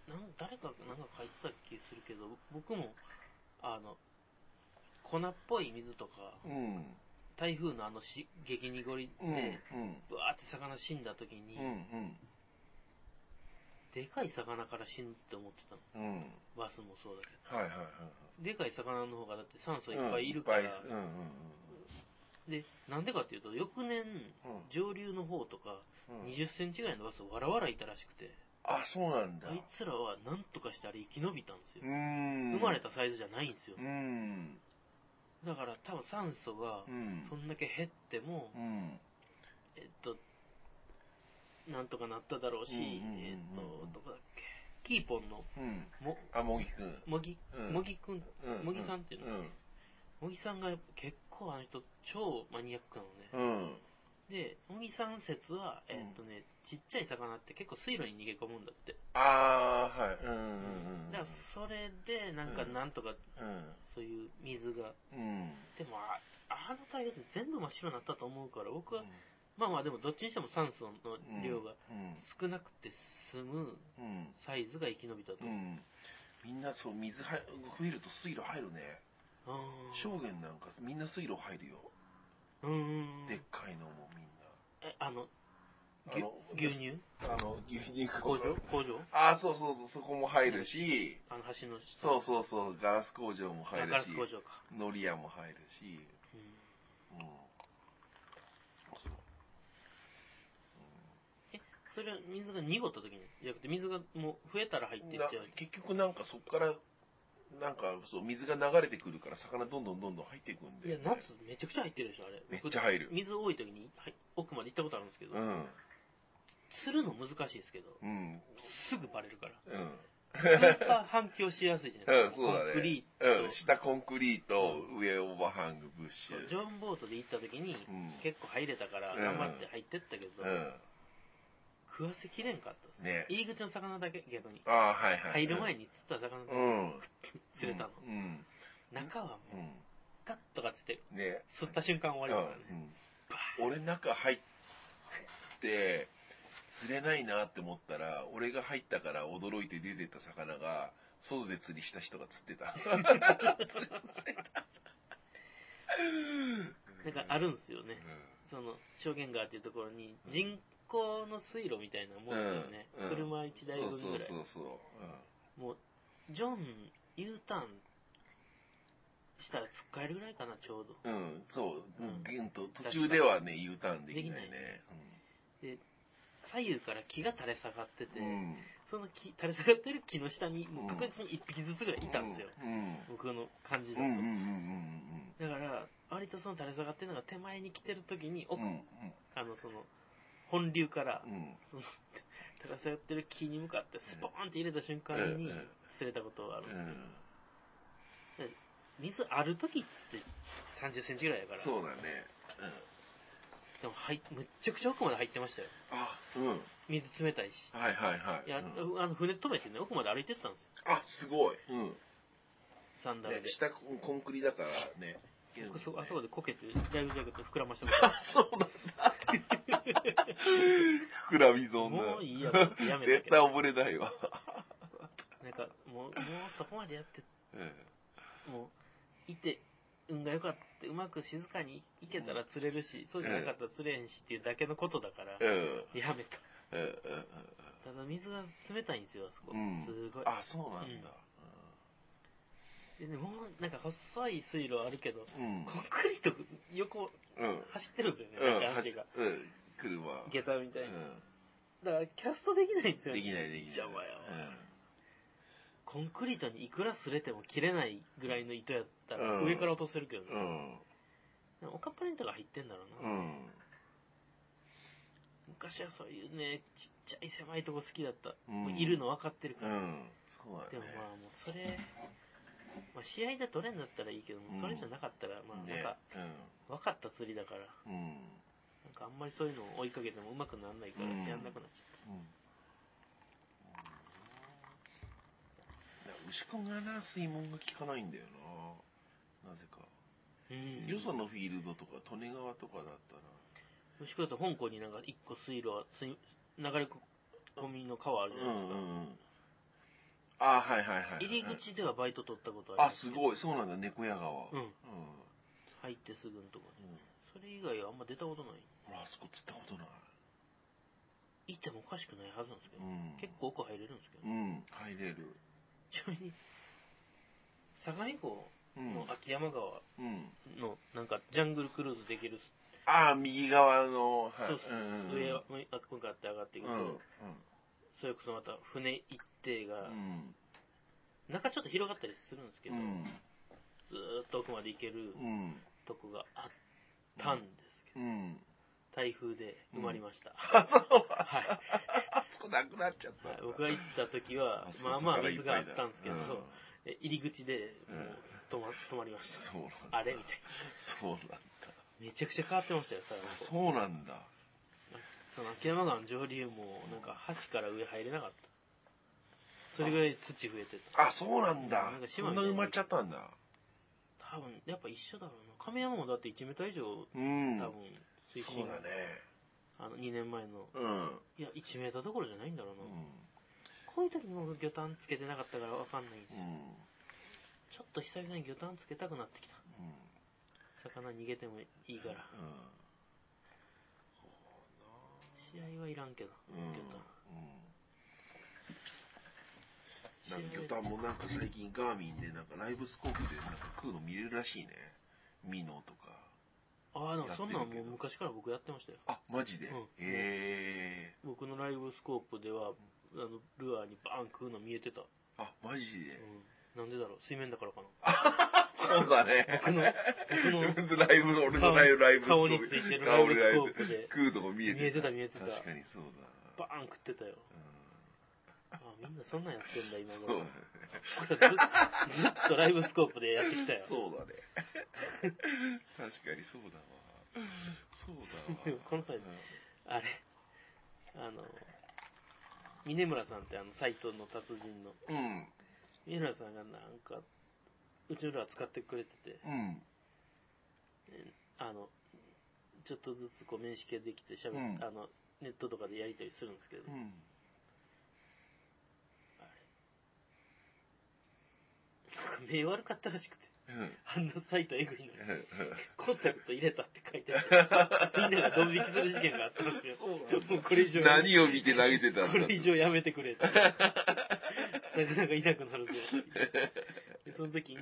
なん誰かなんか書いてた気するけど、僕も、あの、粉っぽい水とか、うん。台風のあのし激濁りうん。うんで、。ぶわーって魚死んだ時に、うんうん。でかい魚から死ぬって思ってたの。うん。バスもそうだけはいはいはい。ど。でかい魚の方がだって酸素いっぱいいるから、うんいっぱいうんうんで、なんでかっていうと、翌年、上流の方とか、うんうん。20センチぐらいのバスわらわらいたらしくて、あ、そうなんだ。あいつらはなんとかしてあれ生き延びたんですよう。ん。生まれたサイズじゃないんですよう。ん。だから多分酸素がうん。そんだけ減っても、うん。えっと、なんとかなっただろうし、うんうんうんうんえっと、どこだっけ、キーポンのうん。も、あ、もぎくん。もぎ、うんもぎくん、うん。もぎさんっていうの、うん。もぎさんが結構あの人超マニアックなのね。うん。で、もぎさん説は、えっとね、ちっちゃい魚って結構水路に逃げ込むんだって。ああ、はい。うんうんうん。だからそれでなんかうんなんとかうそういう水が、ん。うん。でもああの台風って全部真っ白になったと思うから僕は、まあまあでもどっちにしても酸素の量がうん。少なくて済むうん。サイズが生き延びたと。うん。みんなそう、水は増えると水路入るね。あー証言なんかみんな水路入るよ。うーん。でっかいのもみんえ、あの、な。ぎゅ牛乳？あの、牛乳工場？工場？ああ、そうそうそう、そこも入るし、あの橋の下。そうそうそう、ガラス工場も入あるし、ガラス工場か。のり屋も入るし、うん。うん。そう。え、それは水が濁った時にじゃなくて水がもう増えたら入っていっなちゃう。結局なんかそこから、なんかそう、水が流れてくるから魚どんどんどんどん入っていくんで。いや、夏めちゃくちゃ入ってるでしょ、あれ。めっちゃ入る僕水多い時に、はい、奥まで行ったことあるんですけど、うん。釣るの難しいですけど、うん。すぐバレるから。うん。スーパー反響しやすいじゃないうん、ですか。そうだね。コンクリート。うん、下コンクリート、上オーバーハング、ブッシュ。ジョンボートで行った時に、うん。結構入れたから、うん頑張って入ってったけど、うん。食わせきれんかったです。ね入り口の魚だけ、逆に。ああ、はいはい。入る前に釣った魚だけ、うん。釣れたの。うん。中はもう、うん。ガッとかつって、ね。吸った瞬間終わりだからね。うん俺中入って、釣れないなって思ったら、俺が入ったから驚いて出てった魚が、外で釣りした人が釣ってた。なんかあるんですよね。その、証言川っていうところに、人工の水路みたいなもんですよね。うん車1台分ぐらい。そうそうそうそう。もう、ジョン、U ターンしたら突っかえるぐらいかな、ちょうど。うん、うん、そう。うんギュンと、途中ではね、U ターンできないできね。で、左右から木が垂れ下がってて、うん。その木、垂れ下がってる木の下に、もう確実に1匹ずつぐらいいたんですよ。うん。僕の感じだと。うんうんうんうんだから、割とその垂れ下がってるのが手前に来てる時に、奥うん。うんあの、その、本流から、うん。その、垂れ下がってる木に向かってスポーンって入れた瞬間にうん釣れたことがあるんですけど、うん。水ある時っつって30センチぐらいだから、そうだね。でも、はい、むっちゃくちゃ奥まで入ってましたよ。あ、うん。水冷たいし。はいはいはい。いや、うんあの、船止めてね、奥まで歩いてったんですよ。あ、すごい。うん。サンダルで。ね下コンクリだからね。あそこでこけて、ライブジャケット膨らました そうなんだ。膨らみ損るな。もういいや、やめ絶ど。対溺れないわ。なんか、もう、もうそこまでやって、うんもう、いて、運が良かった、うまく静かに行けたら釣れるし、そうじゃなかったら釣れへんしっていうだけのことだから、うん。やめた。うんうんただ水が冷たいんですよ、あそこ。うん。すごい。あ、そうなんだ。でね、もう、なんか細い水路あるけど、うん。コンクリート横うん。走ってるんですよね、うん。なんか足が。うん。車。下駄みたいに。うだから、キャストできないんですん。よね。できないできない。邪魔やわコンクリートにいくら擦れても切れないぐらいの糸やったら、うん上から落とせるけどうね。ん。おかっぱレントが入ってんだろうな。うん。昔はそういうね、ちっちゃい狭いとこ好きだった。うんもういるの分かってるから。うん。そう。でもまあもうそれ、まあ、試合で取れんだったらいいけど、うんそれじゃなかったら、まあなんねか、分かった釣りだから。なんかあんまりそういうのを追いかけてもうまくならないから、うんやんなくなっちゃっうん牛くんがな、水門が効かないんだよな。なぜか。た。うん。よそのフィールドとか、利根川とかだったら。もしくは香港になんか一個水路は、水流れ込みの川あるじゃないですか。うんうんうん。あ、はいはいはい。入り口ではバイト取ったことありあ、ますけどすごい。そうなんだ、猫屋川。うんうん。入ってすぐのとこに。うんそれ以外はあんま出たことない。俺あそこ釣ったことない。行ってもおかしくないはずなんですけど、うん。結構奥入れるんですけど、うん、入れる。ちなみに、相模湖うん。の秋山川うん。のなんかジャングルクルーズできる、ああ、右側の、はい。そうっすんんん上は向かって上がっていくと、うん。それこそまた船一定が、うん。中ちょっと広がったりするんですけど、うん。ずーっと奥まで行けるうん。とこがあったんですけど、うん。台風で埋まりました。あ、そう。はい。あそこなくなっちゃった。はい僕が行った時はまあまあ水があったんですけど、入り口でもう止ま止まりました。そうなんだ。あれ？みたいそうなんだ。な。めちゃくちゃ変わってましたよ、最後あそうなんだ。その秋山川の上流も、なんか橋から上入れなかった。それぐらい土増えてた。あ、そうなんだなんか。そ島みたいなんな埋まっちゃったんだ。多分、やっぱ一緒だろうな。亀山もだって1メーター以上、うん。多分、水深そうだね。あの、2年前の。うん。いや、1メーターどころじゃないんだろうな。うこういう時も魚探つけてなかったからわかんないんですよ。ん。ちょっと久々に魚探つけたくなってきた。うん。魚逃げてもいいから。試合はいらんけど、うん。うん。魚探。なんか魚探もなんか最近ガーミンでなんかライブスコープでなんか食うの見れるらしいね。ミノとか。ああ、でもそんなんもう昔から僕やってましたよ。あ、マジで、うんへえ僕のライブスコープでは、あの、ルアーにバーン食うの見えてた。あ、マジで、うん。なんでだろう？水面だからかな。そうだね。僕の、僕のライブ、俺のライブ、ライブスコープ顔についてるライブスコープで食うとこ見えて見えてた見えてた確かにそうだ。バーン食ってたよ。うあみんなそんなんやってんだ、今ん、そう頃だ。ね。ずずっとライブスコープでやってきたよ。そうだね。確かにそうだわ。そうだわ。この前あれ、あの、峰村さんってあの、サイトの達人の、うん。峰村さんがなんか、うちのルアー使ってくれてて、うん。あの、ちょっとずつこう面識ができてしゃべ、うんあの、ネットとかでやりたりするんですけど、うん。あれ。なんか目悪かったらしくて、うん。あんなサイトエグいのに、うんコンタクト入れたって書いてあって、みんながドン引きする事件があったんですよ。もうこれ以上、何を見て投げてたんだこれ以上やめてくれって。なかなかいなくなるぞでその時に、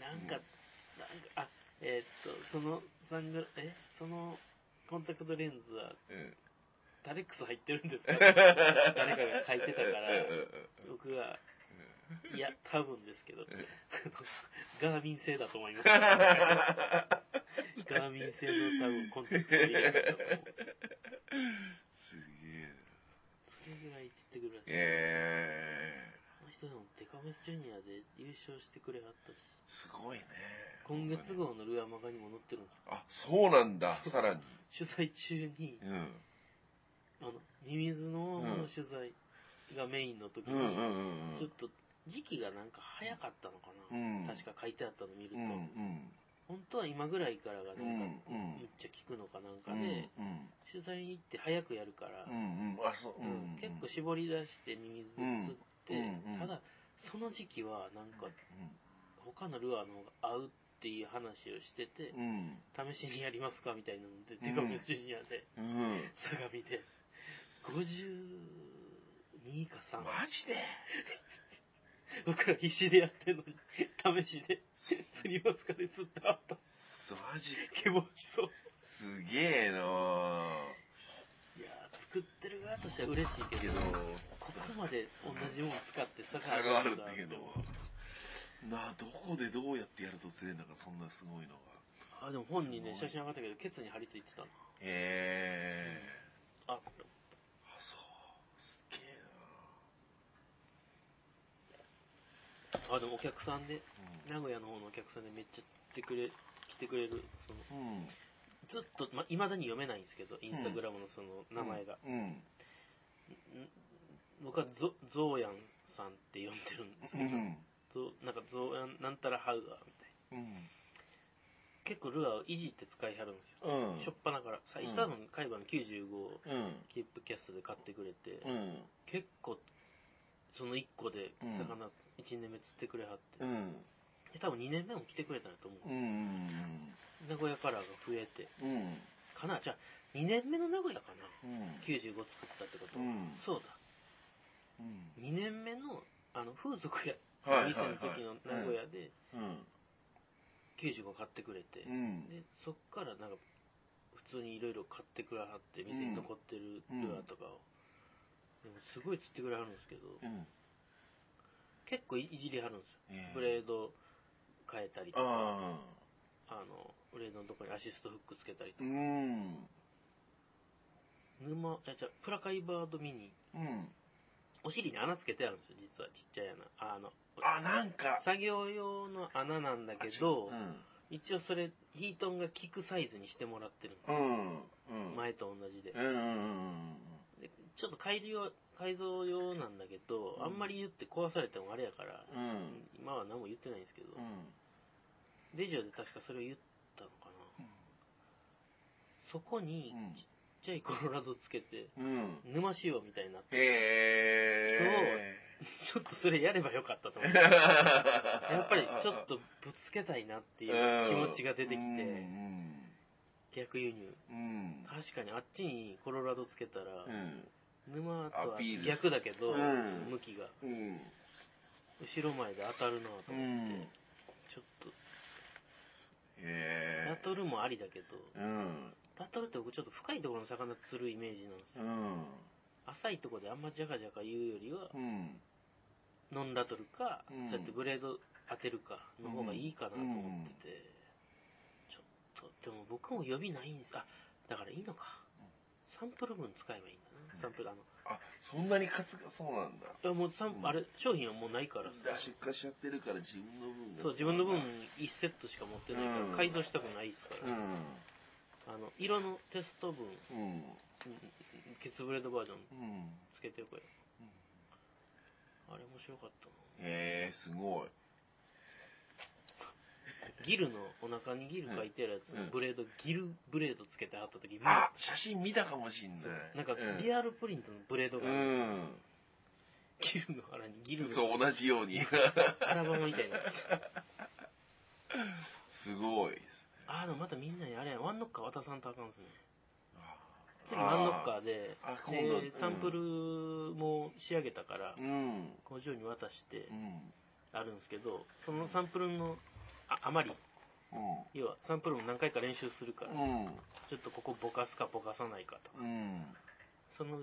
なんか、なんか、あ、えーっと、そのサングラ、え、そのコンタクトレンズはうん。タレックス入ってるんですか？誰かが書いてたから、僕が、いや、多分ですけど、ガーミン製だと思います。ガーミン製の多分コンタクト入れてたと思う。すげえな。それぐらい散ってくるらしい。えあの人でもデカメスジュニアで優継承してくれはったし、すごいね。今月号のルアマガにも載ってるんですよ。あ、そうなんだ、さらに。取材中に、うん。あの、ミミズのの取材がメインの時に、うんうんうんうん。ちょっと時期がなんか早かったのかな。うん。確か書いてあったの見ると、うんうん。本当は今ぐらいからがなんか、うんうん。めっちゃ効くのかなんかうんで、うん。取材行って早くやるから、うんうん。結構絞り出してミミズ釣って、ただその時期はなんかう他のルアーの方が合うっていう話をしてて、ん。試しにやりますかみたいなので、ん。デカメスジュニアで。相模で、52か3。マジで？僕ら必死でやってんのに、試しで、釣りますかで釣ってあった。マジけぼちそう。すげえなぁ。いやー、作ってる側としては嬉しいけど、けど、ここまで同じもの使って差 差があるんだだけど。なあ、どこでどうやってやると釣れるのか、そんなすごいのが。あ、でも本にね、写真上がったけど、ケツに貼り付いてたな。へえ。あ、あ、そう。すげえあ、でもお客さんで、な名古屋の方のお客さんでめっちゃ来てくれ、来てくれる、その、うん。ずっと、ま、未だに読めないんですけど、インスタグラムのその名前が。うん。ん僕はゾ、ゾーヤンさんって呼んでるんですけど、うん。ゾなんかゾーヤンなんたらハウアーみたいな。うん。結構ルアーをいじって使いはるんですよ。うん。しょっぱなから。最初多分、海馬の95をうん。キープキャストで買ってくれて、うん。結構、その1個でうん魚1年目釣ってくれはって、うん。で多分2年目も来てくれたんやと思う。うん。名古屋カラーが増えて、うん。かな？じゃあ、2年目の名古屋かな？うん。95作ったってことは、うんそうだ。うん。2年目の、あの、風俗や、はいはい店の時の名古屋でうん。95買ってくれて、うん。で、そっからなんか、普通にいろいろ買ってくれはって、店に残ってるルアーとかを。でも、すごい釣ってくれはるんですけど、うん。結構いじりはるんですよ。ええブレード変えたりとか、ああの、ブレードのとこにアシストフックつけたりとあ。うか、ん。沼、え、じゃあプラカイバードミニ、うん。お尻に穴つけてあるんですよ、実はちっちゃい穴。あの、あ、なんか。作業用の穴なんだけど、うん。一応それ、ヒートンが効くサイズにしてもらってるんですようん。うん。前と同じでうんうんうんでちょっと改良改造用なんだけど、うんあんまり言って壊されてもあれやから、うん。うん。今は何も言ってないんですけど、うん。レジオで確かそれを言ったのかな、そこにうんちっちゃいコロラドつけてうん。沼仕様みたいになってへちょっとそれやればよかったと思ってー。やっぱりちょっとぶつけたいなっていう気持ちが出てきて、うん。逆輸入うん。確かにあっちにコロラドつけたら、うん。沼とは逆だけど、うん。向きが。うん。後ろ前で当たるなと思って、うん。ちょっと。へラトルもありだけどー。うん。ラトルって僕ちょっと深いところの魚釣るイメージなんですよ。うん。浅いところであんまジャカジャカ言うよりはうん。ノンラトルか、うん。そうやってブレード当てるかの方がいいかなと思ってて、ちょっとでも僕も予備ないんです。あだからいいのか。サンプル分使えばいいサンプルあのあ、そんなに数がそうなんだ。いやもうサン、うんあれ商品はもうないからだ出荷しちゃってるから自分の分がそう自分の分1セットしか持ってないから、うん改造したくないですから、うあの色のテスト分ん。うん。ケツブレードバージョンうん。つけてこれ、あれ面白かったなへえー、すごい。ギルのお腹にギル書いてあるやつ、うんブレードギルブレードつけて貼った時もあ、写真見たかもしんない。なんかうんリアルプリントのブレードが、うん。ギルの腹にギルのそう、同じように。アラバマみたいなやつすごい。ああでもまたみんなにあれやワンノッカー渡さんとあかんっすねあ次ワンノッカーででサンプルも仕上げたからうん。工場に渡してうん。あるんですけどそのサンプルのあ余り要はサンプルも何回か練習するから、うん。ちょっとここぼかすかぼかさないかとかうん。その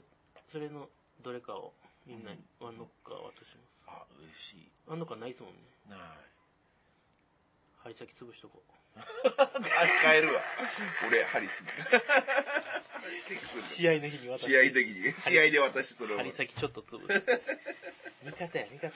それのどれかをみんなにワンノッカー渡しますあ、嬉しい。ワンノッカーないっすもんねない。針先潰しとこうあ、変えるわ。俺、ハリス。試合の日に渡試合的に。試合で私それを。針先ちょっと潰す 味方や味方や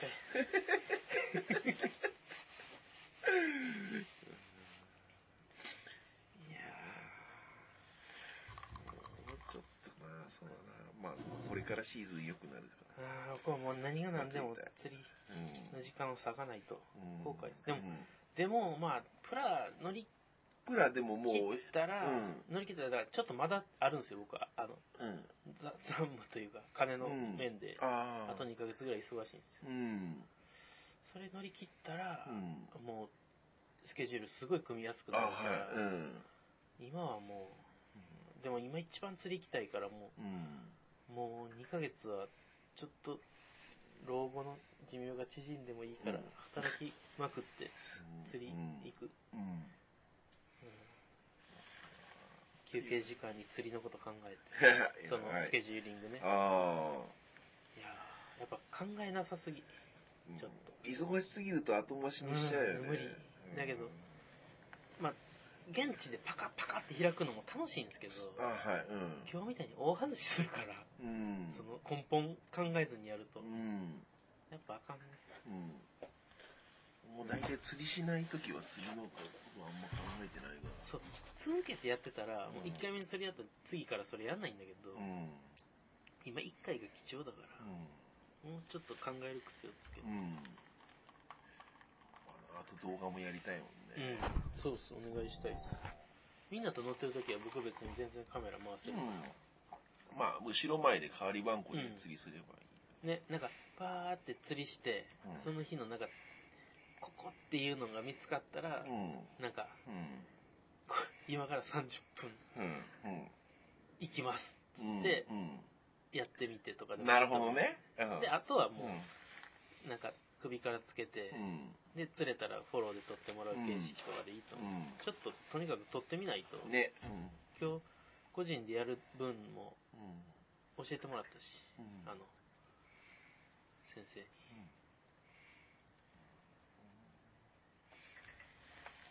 そうだな。まあ、これからシーズン良くなるかああ、僕はもう何が何でも釣りら。うん。の時間を割かないとうん後悔です。でもう、んでも、まあ、プラ乗りプラでももう、切ったら、う乗り切ったら、ちょっとまだあるんですよ、僕は。あの、うん。ざ残務というか、金の面で、ああ。あと2ヶ月ぐらい忙しいんですよ。うん。それ乗り切ったらう、ん。もう、スケジュールすごい組みやすくあなるから、はい。うん。今はもう、でも今一番釣り行きたいから、もうん。う、もう2ヶ月は、ちょっと、老後の寿命が縮んでもいいからうん、働きまくって、釣りうん行く。うん。うん休憩時間に釣りのこと考えて、そのスケジューリングね。あいやーやっぱ考えなさすぎ。あ。ちょっ忙しすぎると後回しにしちゃうよね。うん無理だけどまあ、現地でパカパカって開くのも楽しいんですけど、あはい。うん。今日みたいに大外しするから、うん。その根本考えずにやると、うん。やっぱあかんね。うん。もう大体釣りしないときは釣りのことはあんま考えてないかそう、続けてやってたら、もううん1回目にそれやったら次からそれやんないんだけど、ら。うん。今1回が貴重だから、もうちょっと考える癖をつけて。うん。うん。あと動画もやりたいもんね。うん、そうそう、お願いしたいです。みんなと乗ってるときは僕別に全然カメラ回せる。うん。まあ、後ろ前で代わり番号で釣りすればいい。ね、なんか、パーって釣りして、うんその日のなんか、ここっていうのが見つかったら、うん。なんか、う今から30分うん。行きますっつうん。ってうやってみてとかでん。もいいなるほどね。うんで、あとはもうん。う、なんか首からつけて、うん。で、釣れたらフォローで撮ってもらう形式とかでいいと思う。うんちょっと、とにかく撮ってみないと、ね。今日、個人でやる分もうん。教えてもらったし、うん。あの、先生に。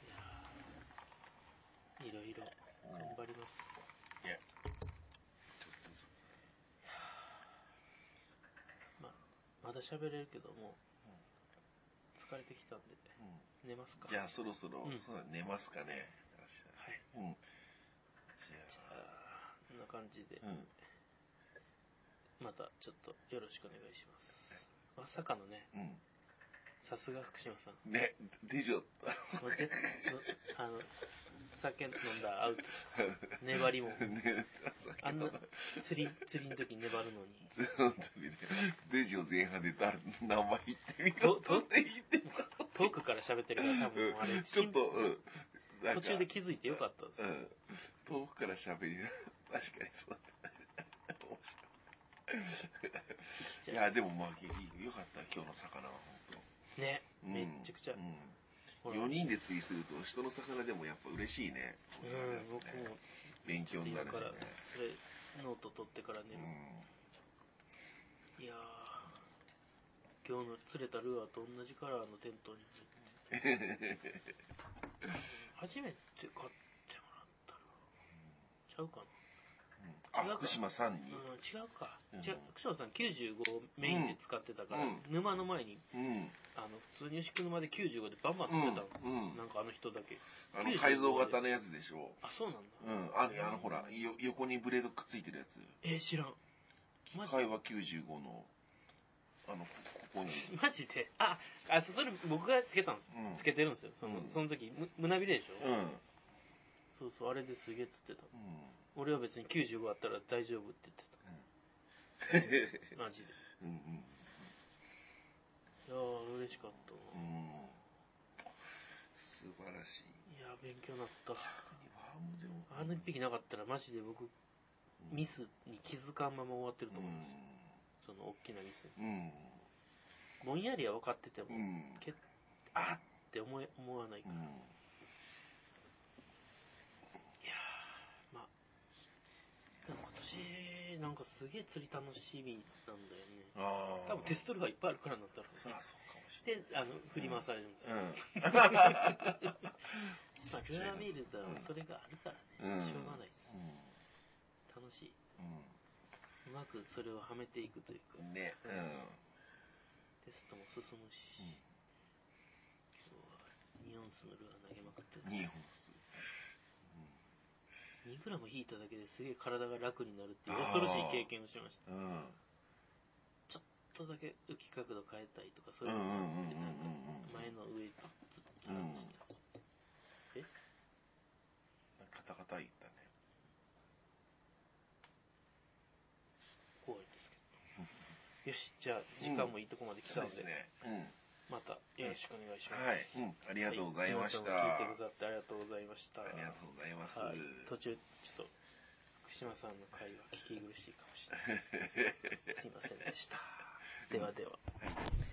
いやーいろいろ頑張ります。いや。まあ、まだ喋れるけども、疲れてきたんで、うん寝ますか？じゃあそろそろ、うんそうだ寝ますかね。はい。うん。じゃあ、こんな感じでうん。またちょっとよろしくお願いします。まさかのね、うん。さすが福島さん。ね、でしょ。もう絶あの、酒飲んだらアウト。粘りも。ね、あんな釣り、釣りの時粘るのに。本当にね、デジを前半で誰名前言ってみようとって言って遠くから喋ってるから多分あれ、うんちょっと、うん。途中で気づいてよかったです。うん。遠くから喋りな、確かにそうだった。面白い。いや、でもまあ、いいよかった、今日の魚は、本ね、当。めっちゃくちゃ。うん。ほら4人で釣りすると、人の魚でもやっぱ嬉しいね。うん、僕も、勉強になるしね今から、それ、ノート取ってから寝る。ういやー、今日の釣れたルアーと同じカラーのテントに。初めて買ってもらったら、ちゃうかな。んあ、福島さんに？うん、違うか。うん違う、福島さん95メインで使ってたから、うん沼の前に、うん。あの、普通に牛久沼で95でバンバン釣れたの。うんうんなんかあの人だけ。あの、改造型のやつでしょ。あ、そうなんだ。うん。あの、あのほら、よ横にブレードくっついてるやつ。えー、知らん。マジ？会話95の、あの、こここに。マジで？あ、あ、そそれ僕がつけたんです。うんつけてるんですよ。その、うんその時、む胸びれでしょ、うん。うん。そうそう、あれですげえ釣ってた。俺は別に95あったら大丈夫って言ってた。マジで。うんうん。かったうな。ん。素晴らしい。いやー、勉強になった。あの一匹なかったらマジで僕、ミスに気づかんまま終わってると思うんですよ。その大きなミスに。うん。ぼんやりは分かってても、うん。けあーって思え思わないから。いうん。やー、まあ、今年、なんかすげえ釣り楽しみなんだよね。ああ。多分テストルがいっぱいあるからなんだろうねさあ、。そうかもしれで、あの、振り回されるんですよ。ない。まあ、ルアーメールだうんそれがあるからうん。ね。しょうがないです。楽しい。ううまくそれをはめていくというか、ん。ね。うん。テストも進むし、今日は2オンスのルアー投げまくってる。ニーホンス。2グラム引いただけですげえ体が楽になるっていう恐ろしい経験をしました。うん。ちょっとだけ浮き角度変えたいとか、そういうのうんうんうんがあって、なんか前の上にずっとうんしたえカタカタ言ったね。怖いですけど。よし、じゃあ、時間もいいとこまで来たので、そうですね。うん。またよろしくお願いします。はい。うん。ありがとうございました。はい聞いてくださってありがとうございました。ありがとうございます。はい、途中、ちょっと、福島さんの会話聞き苦しいかもしれないです。すいませんでした。ではでは。はい